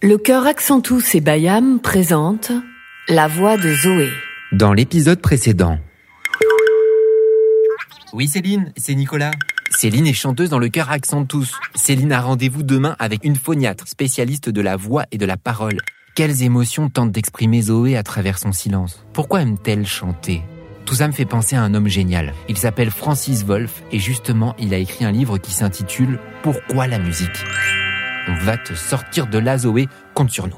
Le chœur Accentus et Bayam présente La voix de Zoé. Dans l'épisode précédent. Oui Céline, c'est Nicolas. Céline est chanteuse dans le chœur Accentus. Céline a rendez-vous demain avec une phoniatre, spécialiste de la voix et de la parole. Quelles émotions tente d'exprimer Zoé à travers son silence? Pourquoi aime-t-elle chanter? Tout ça me fait penser à un homme génial. Il s'appelle Francis Wolff et justement il a écrit un livre qui s'intitule Pourquoi la musique? On va te sortir de là, Zoé. Compte sur nous.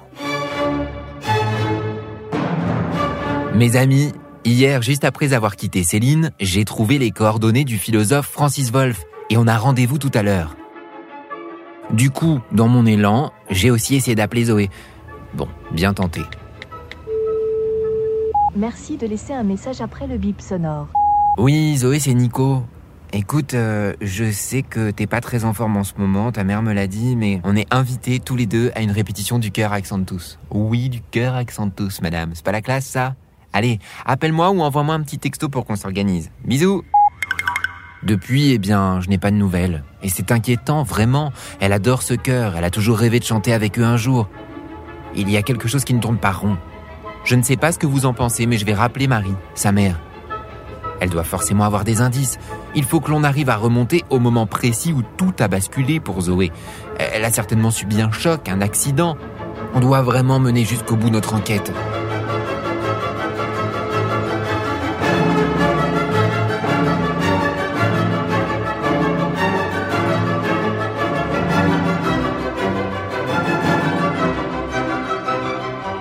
Mes amis, hier, juste après avoir quitté Céline, j'ai trouvé les coordonnées du philosophe Francis Wolff et on a rendez-vous tout à l'heure. Du coup, dans mon élan, j'ai aussi essayé d'appeler Zoé. Bon, bien tenté. Merci de laisser un message après le bip sonore. Oui, Zoé, c'est Nico. Écoute, euh, je sais que t'es pas très en forme en ce moment, ta mère me l'a dit, mais on est invités tous les deux à une répétition du cœur Accentus. Oui, du cœur Accentus, madame. C'est pas la classe, ça? Allez, appelle-moi ou envoie-moi un petit texto pour qu'on s'organise. Bisous Depuis, eh bien, je n'ai pas de nouvelles. Et c'est inquiétant, vraiment. Elle adore ce cœur, elle a toujours rêvé de chanter avec eux un jour. Il y a quelque chose qui ne tourne pas rond. Je ne sais pas ce que vous en pensez, mais je vais rappeler Marie, sa mère. Elle doit forcément avoir des indices. Il faut que l'on arrive à remonter au moment précis où tout a basculé pour Zoé. Elle a certainement subi un choc, un accident. On doit vraiment mener jusqu'au bout notre enquête.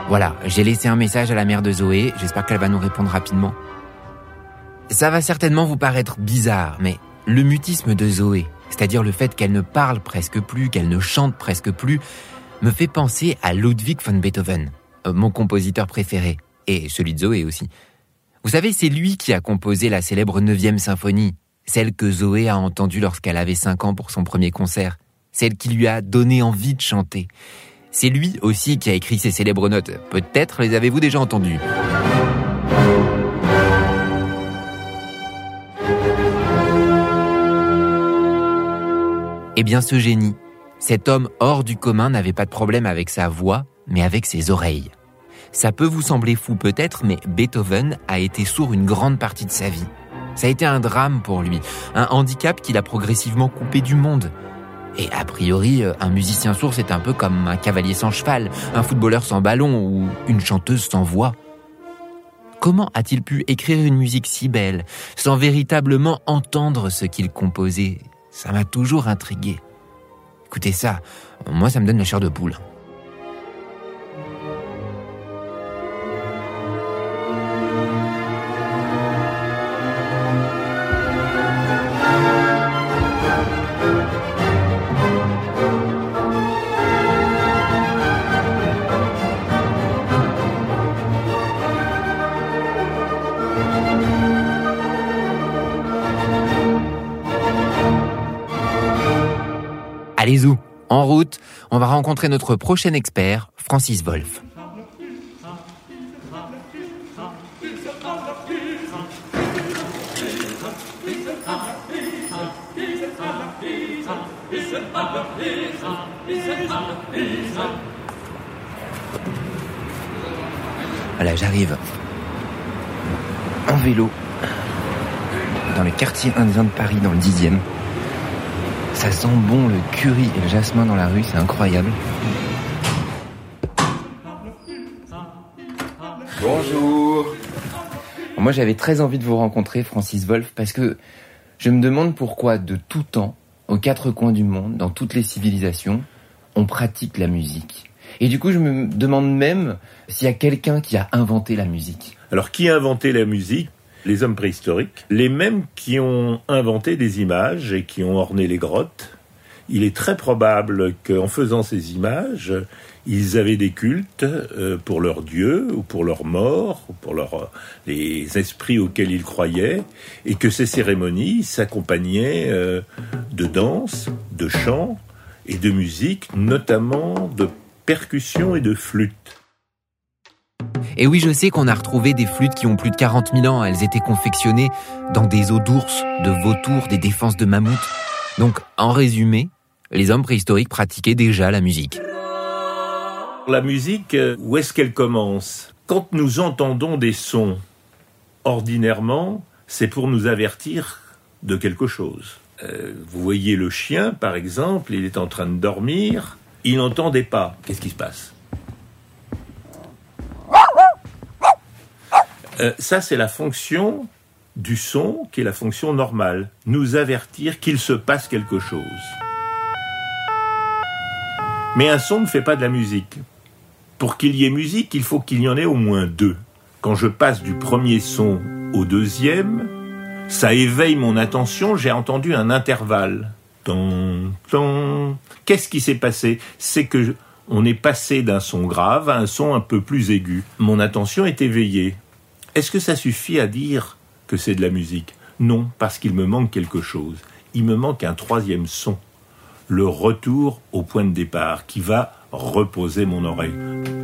Voilà, j'ai laissé un message à la mère de Zoé, j'espère qu'elle va nous répondre rapidement. Ça va certainement vous paraître bizarre, mais le mutisme de Zoé, c'est-à-dire le fait qu'elle ne parle presque plus, qu'elle ne chante presque plus, me fait penser à Ludwig von Beethoven, euh, mon compositeur préféré, et celui de Zoé aussi. Vous savez, c'est lui qui a composé la célèbre 9 symphonie, celle que Zoé a entendue lorsqu'elle avait 5 ans pour son premier concert, celle qui lui a donné envie de chanter. C'est lui aussi qui a écrit ces célèbres notes. Peut-être les avez-vous déjà entendues. Eh bien ce génie, cet homme hors du commun n'avait pas de problème avec sa voix, mais avec ses oreilles. Ça peut vous sembler fou peut-être, mais Beethoven a été sourd une grande partie de sa vie. Ça a été un drame pour lui, un handicap qu'il a progressivement coupé du monde. Et a priori, un musicien sourd, c'est un peu comme un cavalier sans cheval, un footballeur sans ballon ou une chanteuse sans voix. Comment a-t-il pu écrire une musique si belle, sans véritablement entendre ce qu'il composait? Ça m'a toujours intrigué. Écoutez ça, moi ça me donne la chair de poule. Allez où En route, on va rencontrer notre prochain expert, Francis Wolff. Voilà, j'arrive. En vélo. Dans le quartier indien de Paris, dans le dixième. Ça sent bon le curry et le jasmin dans la rue, c'est incroyable. Bonjour. Moi j'avais très envie de vous rencontrer, Francis Wolff, parce que je me demande pourquoi de tout temps, aux quatre coins du monde, dans toutes les civilisations, on pratique la musique. Et du coup je me demande même s'il y a quelqu'un qui a inventé la musique. Alors qui a inventé la musique? Les hommes préhistoriques, les mêmes qui ont inventé des images et qui ont orné les grottes. Il est très probable qu'en faisant ces images, ils avaient des cultes euh, pour leurs dieux ou pour leurs morts ou pour leurs, les esprits auxquels ils croyaient et que ces cérémonies s'accompagnaient euh, de danse, de chants et de musique, notamment de percussions et de flûtes. Et oui, je sais qu'on a retrouvé des flûtes qui ont plus de 40 000 ans. Elles étaient confectionnées dans des os d'ours, de vautours, des défenses de mammouths. Donc, en résumé, les hommes préhistoriques pratiquaient déjà la musique. La musique, euh, où est-ce qu'elle commence? Quand nous entendons des sons, ordinairement, c'est pour nous avertir de quelque chose. Euh, vous voyez le chien, par exemple, il est en train de dormir, il n'entend des pas. Qu'est-ce qui se passe? Euh, Ça, c'est la fonction du son, qui est la fonction normale. Nous avertir qu'il se passe quelque chose. Mais un son ne fait pas de la musique. Pour qu'il y ait musique, il faut qu'il y en ait au moins deux. Quand je passe du premier son au deuxième, ça éveille mon attention, j'ai entendu un intervalle. Ton, ton. Qu'est-ce qui s'est passé? C'est que on est passé d'un son grave à un son un peu plus aigu. Mon attention est éveillée. Est-ce que ça suffit à dire que c'est de la musique? Non, parce qu'il me manque quelque chose. Il me manque un troisième son. Le retour au point de départ qui va reposer mon oreille.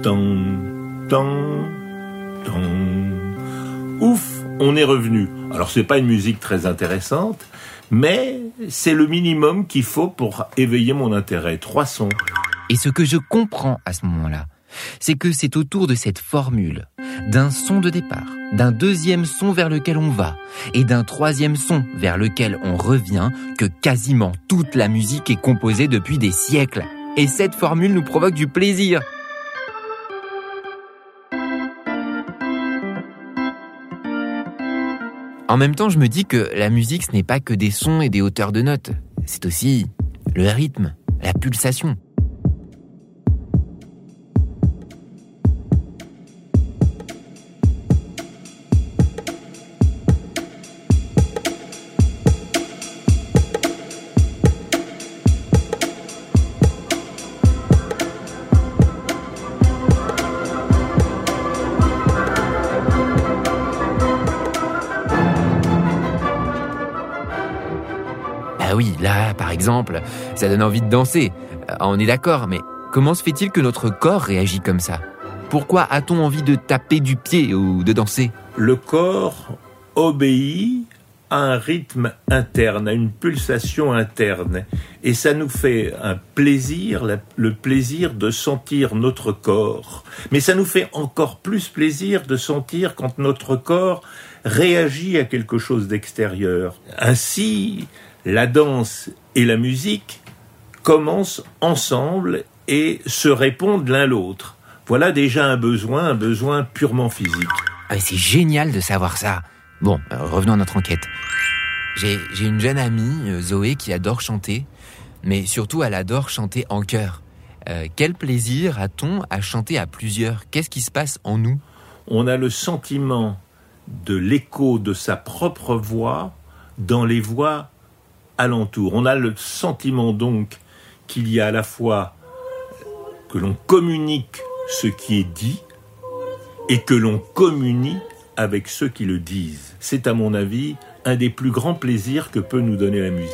Tan, tan, tan. Ouf, on est revenu. Alors c'est pas une musique très intéressante, mais c'est le minimum qu'il faut pour éveiller mon intérêt. Trois sons. Et ce que je comprends à ce moment-là, c'est que c'est autour de cette formule, d'un son de départ, d'un deuxième son vers lequel on va, et d'un troisième son vers lequel on revient, que quasiment toute la musique est composée depuis des siècles. Et cette formule nous provoque du plaisir. En même temps, je me dis que la musique, ce n'est pas que des sons et des hauteurs de notes. C'est aussi le rythme, la pulsation. Exemple, ça donne envie de danser. Euh, On est d'accord, mais comment se fait-il que notre corps réagit comme ça? Pourquoi a-t-on envie de taper du pied ou de danser? Le corps obéit à un rythme interne, à une pulsation interne. Et ça nous fait un plaisir, la- le plaisir de sentir notre corps. Mais ça nous fait encore plus plaisir de sentir quand notre corps réagit à quelque chose d'extérieur. Ainsi, la danse et la musique commencent ensemble et se répondent l'un l'autre. Voilà déjà un besoin, un besoin purement physique. Ah, C'est génial de savoir ça. Bon, euh, revenons à notre enquête. J'ai une jeune amie, euh, Zoé, qui adore chanter, mais surtout elle adore chanter en chœur. Euh, quel plaisir a-t-on à chanter à plusieurs? Qu'est-ce qui se passe en nous? On a le sentiment de l'écho de sa propre voix dans les voix alentour. On a le sentiment donc qu'il y a à la fois que l'on communique ce qui est dit et que l'on communie avec ceux qui le disent. C'est à mon avis un des plus grands plaisirs que peut nous donner la musique.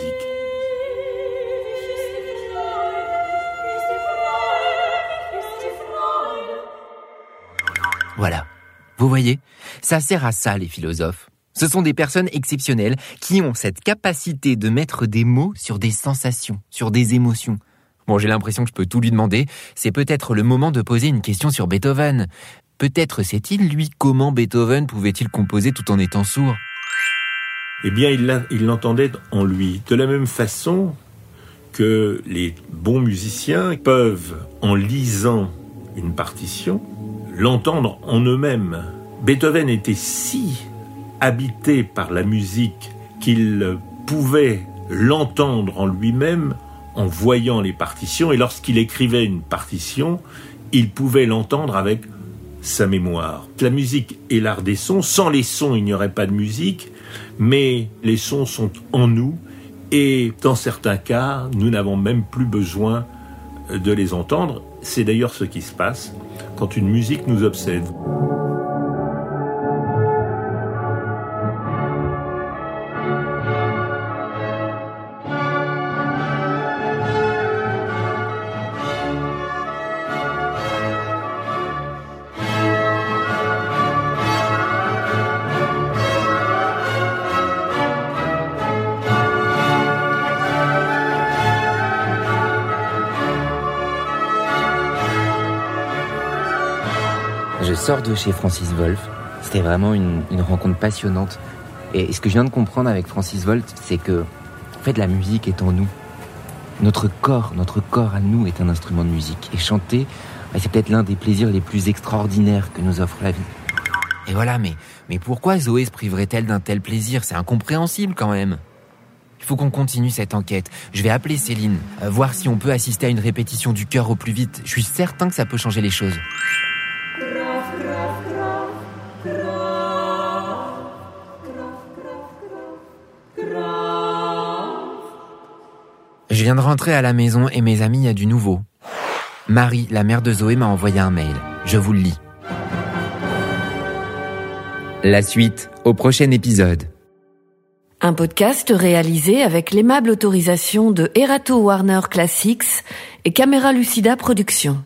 Voilà. Vous voyez, ça sert à ça les philosophes. Ce sont des personnes exceptionnelles qui ont cette capacité de mettre des mots sur des sensations, sur des émotions. Bon, j'ai l'impression que je peux tout lui demander. C'est peut-être le moment de poser une question sur Beethoven. Peut-être sait-il, lui, comment Beethoven pouvait-il composer tout en étant sourd? Eh bien, il l'entendait en lui. De la même façon que les bons musiciens peuvent, en lisant une partition, l'entendre en eux-mêmes. Beethoven était si habité par la musique qu'il pouvait l'entendre en lui-même en voyant les partitions, et lorsqu'il écrivait une partition, il pouvait l'entendre avec sa mémoire. La musique est l'art des sons. Sans les sons, il n'y aurait pas de musique, mais les sons sont en nous et dans certains cas, nous n'avons même plus besoin de les entendre. C'est d'ailleurs ce qui se passe quand une musique nous obsède. Je sors de chez Francis Wolff. C'était vraiment une, rencontre passionnante. Et ce que je viens de comprendre avec Francis Wolff, c'est que, en fait, la musique est en nous. Notre corps, notre corps à nous est un instrument de musique. Et chanter, bah, c'est peut-être l'un des plaisirs les plus extraordinaires que nous offre la vie. Et voilà, mais, mais pourquoi Zoé se priverait-elle d'un tel plaisir? C'est incompréhensible quand même. Il faut qu'on continue cette enquête. Je vais appeler Céline, euh, voir si on peut assister à une répétition du cœur au plus vite. Je suis certain que ça peut changer les choses. Je viens de rentrer à la maison et mes amis, il y a du nouveau. Marie, la mère de Zoé, m'a envoyé un mail. Je vous le lis. La suite au prochain épisode. Un podcast réalisé avec l'aimable autorisation de Erato Warner Classics et Camera Lucida Productions.